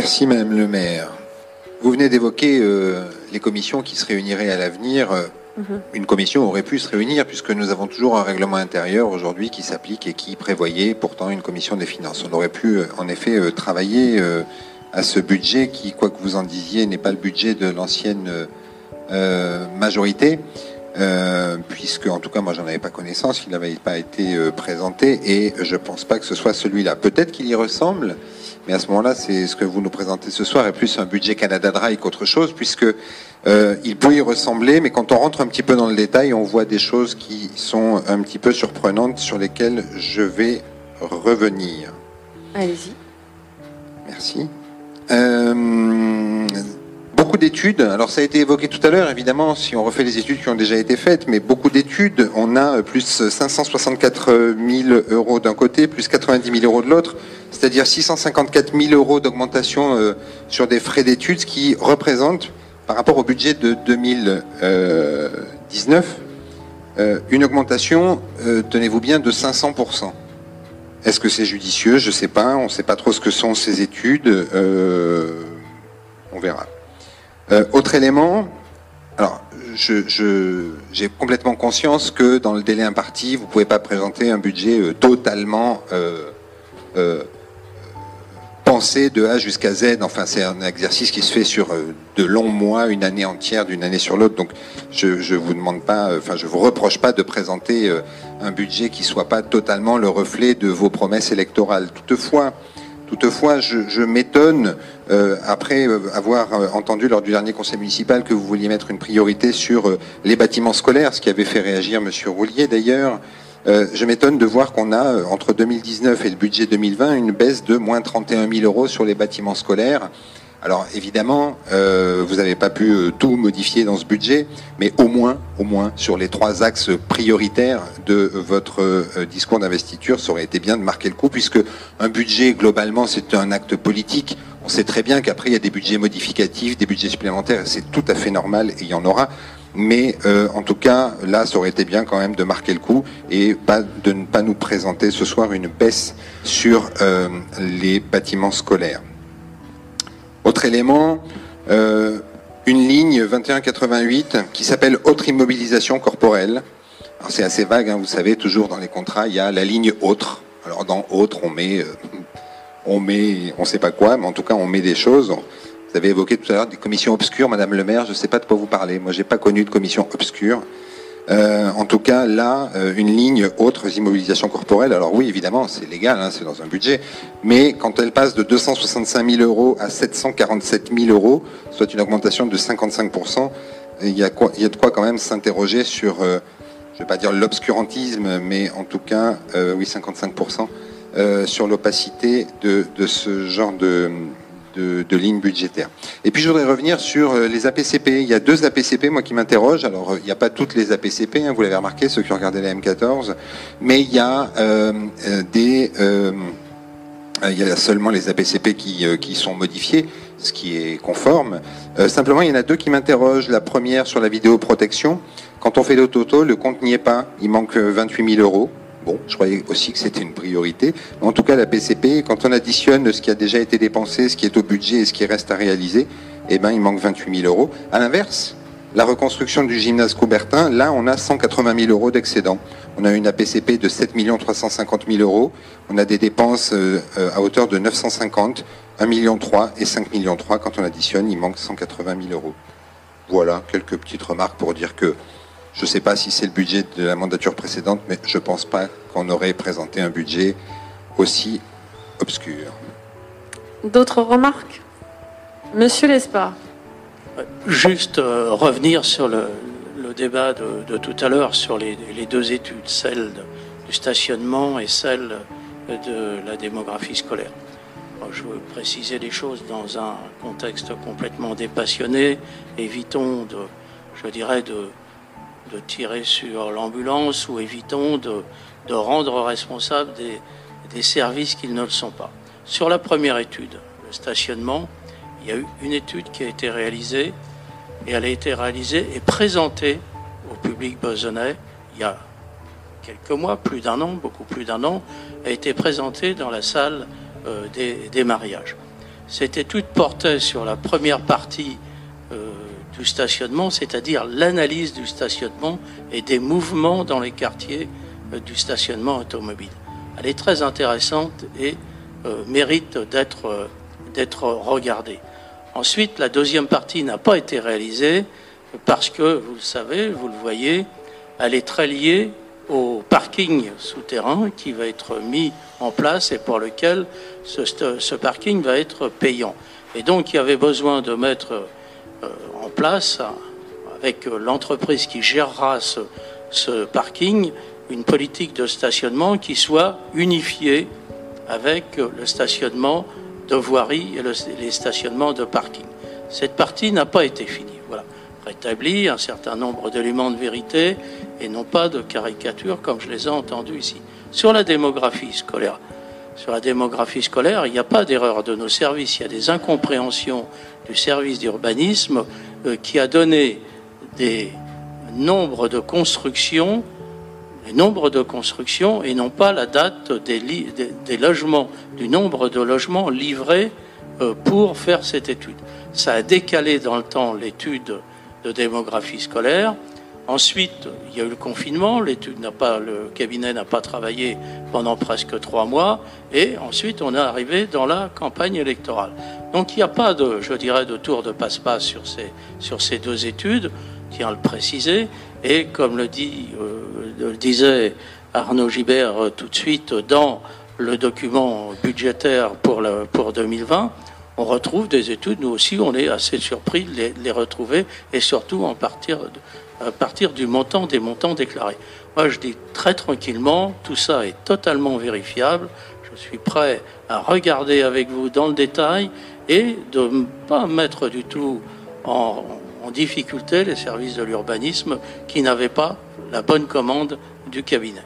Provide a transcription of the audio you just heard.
Merci Madame le maire. Vous venez d'évoquer euh, les commissions qui se réuniraient à l'avenir. Euh, Mhm. Une commission aurait pu se réunir puisque nous avons toujours un règlement intérieur aujourd'hui qui s'applique et qui prévoyait pourtant une commission des finances. On aurait pu euh, en effet euh, travailler euh, à ce budget qui, quoi que vous en disiez, n'est pas le budget de l'ancienne majorité. Euh, puisque en tout cas moi j'en avais pas connaissance, il n'avait pas été euh, présenté et je pense pas que ce soit celui-là. Peut-être qu'il y ressemble, mais à ce moment-là, c'est ce que vous nous présentez ce soir est plus un budget Canada Dry qu'autre chose, puisque euh, il peut y ressembler, mais quand on rentre un petit peu dans le détail, on voit des choses qui sont un petit peu surprenantes sur lesquelles je vais revenir. Allez-y. Merci. Euh, beaucoup d'études. Alors ça a été évoqué tout à l'heure, évidemment, si on refait les études qui ont déjà été faites, mais beaucoup d'études. On a plus 564 000 euros d'un côté, plus 90 000 euros de l'autre, c'est-à-dire 654 000 euros d'augmentation euh, sur des frais d'études, ce qui représente, par rapport au budget de 2019, euh, une augmentation, euh, tenez-vous bien, de 500% est-ce que c'est judicieux? Je ne sais pas. On ne sait pas trop ce que sont ces études. Euh, on verra. Euh, autre élément. Alors, j'ai complètement conscience que dans le délai imparti, vous ne pouvez pas présenter un budget euh, totalement euh, pensé de A jusqu'à Z. Enfin, c'est un exercice qui se fait sur de longs mois, une année entière, d'une année sur l'autre. Donc, je ne vous demande pas, enfin, je vous reproche pas de présenter un budget qui soit pas totalement le reflet de vos promesses électorales. Toutefois, toutefois, je, m'étonne euh, après euh, avoir euh, entendu lors du dernier conseil municipal que vous vouliez mettre une priorité sur les bâtiments scolaires, ce qui avait fait réagir Monsieur Roulier d'ailleurs. Je m'étonne de voir qu'on a, entre 2019 et le budget 2020, une baisse de moins 31 000 euros sur les bâtiments scolaires. Alors évidemment, euh, vous n'avez pas pu euh, tout modifier dans ce budget, mais au moins, au moins, sur les trois axes prioritaires de votre euh, discours d'investiture, ça aurait été bien de marquer le coup, puisque un budget, globalement, c'est un acte politique. On sait très bien qu'après, il y a des budgets modificatifs, des budgets supplémentaires, c'est tout à fait normal, et il y en aura. Mais en tout cas, là, ça aurait été bien quand même de marquer le coup et pas, de ne pas nous présenter ce soir une baisse sur les bâtiments scolaires. Autre élément, euh, une ligne 2188 qui s'appelle Autre immobilisation corporelle. Alors c'est assez vague, hein, vous savez, toujours dans les contrats, il y a la ligne autre. Alors dans autre, on met, euh, on met, on sait pas quoi, mais en tout cas, on met des choses. Vous avez évoqué tout à l'heure des commissions obscures, Madame le maire, je ne sais pas de quoi vous parlez. Moi, j'ai pas connu de commission obscure. Euh, en tout cas, là, euh, une ligne autres immobilisations corporelles. Alors oui, évidemment, c'est légal, hein, c'est dans un budget. Mais quand elle passe de 265 000 euros à 747 000 euros, soit une augmentation de 55 il y a, quoi, il y a de quoi quand même s'interroger sur, euh, je vais pas dire l'obscurantisme, mais en tout cas, oui, 55% euh, sur l'opacité de ce genre de, de, de ligne budgétaire. Et puis je voudrais revenir sur euh, les APCP. Il y a deux APCP, moi, qui m'interrogent. Alors, euh, il n'y a pas toutes les APCP, hein, vous l'avez remarqué, ceux qui ont regardé la M14, mais il y a euh, des... seulement les APCP qui, sont modifiés, ce qui est conforme. Simplement, il y en a deux qui m'interrogent. La première sur la vidéoprotection. Quand on fait le toto, le compte n'y est pas. Il manque euh, 28 000 euros. Bon, je croyais aussi que c'était une priorité. En tout cas, la PCP, quand on additionne ce qui a déjà été dépensé, ce qui est au budget et ce qui reste à réaliser, eh ben, il manque 28 000 euros. À l'inverse, la reconstruction du gymnase Coubertin, là, on a 180 000 euros d'excédent. On a une APCP de 7 350 000 euros. On a des dépenses euh, euh, à hauteur de 950, 1 million 3 et 5 millions 3. Quand on additionne, il manque 180 000 euros. Voilà, quelques petites remarques pour dire que je ne sais pas si c'est le budget de la mandature précédente, mais je ne pense pas qu'on aurait présenté un budget aussi obscur. D'autres remarques? Monsieur Lespard. Juste euh, revenir sur le, le débat de, de tout à l'heure sur les, les deux études, celle de- du stationnement et celle de la démographie scolaire. Je veux préciser les choses dans un contexte complètement dépassionné. Évitons de, je dirais, de, de tirer sur l'ambulance ou évitons de, de rendre responsables des, services qu'ils ne le sont pas. Sur la première étude, le stationnement, il y a eu une étude qui a été réalisée et elle a été réalisée et présentée au public besonnais il y a quelques mois, plus d'un an, beaucoup plus d'un an, a été présentée dans la salle euh, des, des mariages. Cette étude portait sur la première partie du stationnement, c'est-à-dire l'analyse du stationnement et des mouvements dans les quartiers euh, du stationnement automobile. Elle est très intéressante et euh, mérite d'être d'être regardée. Ensuite, la deuxième partie n'a pas été réalisée parce que, vous le savez, vous le voyez, elle est très liée au parking souterrain qui va être mis en place et pour lequel ce, parking va être payant. Et donc il y avait besoin de mettre euh, place, avec l'entreprise qui gérera ce, parking, une politique de stationnement qui soit unifiée avec le stationnement de voirie et les stationnements de parking. Cette partie n'a pas été finie. Voilà. Rétabli un certain nombre d'éléments de vérité et non pas de caricatures comme je les ai entendus ici. Sur la démographie scolaire, sur la démographie scolaire, il n'y a pas d'erreur de nos services, il y a des incompréhensions du service d'urbanisme euh, qui a donné des nombres de constructions, nombres de constructions et non pas la date des, des, logements, du nombre de logements livrés euh, pour faire cette étude. Ça a décalé dans le temps l'étude de démographie scolaire. Ensuite, il y a eu le confinement, l'étude n'a pas, le cabinet n'a pas travaillé pendant presque trois mois, et ensuite on est arrivé dans la campagne électorale. Donc il n'y a pas de, je dirais, de tour de passe-passe sur ces, sur ces deux études, tiens à le préciser, et comme le, dit, euh, le disait Arnaud Gibert euh, tout de suite dans le document budgétaire pour, pour 2020, on retrouve des études, nous aussi on est assez surpris de les, retrouver, et surtout à partir du montant des montants déclarés. Moi, je dis très tranquillement, tout ça est totalement vérifiable. Je suis prêt à regarder avec vous dans le détail et de ne pas mettre du tout en, en difficulté les services de l'urbanisme qui n'avaient pas la bonne commande du cabinet.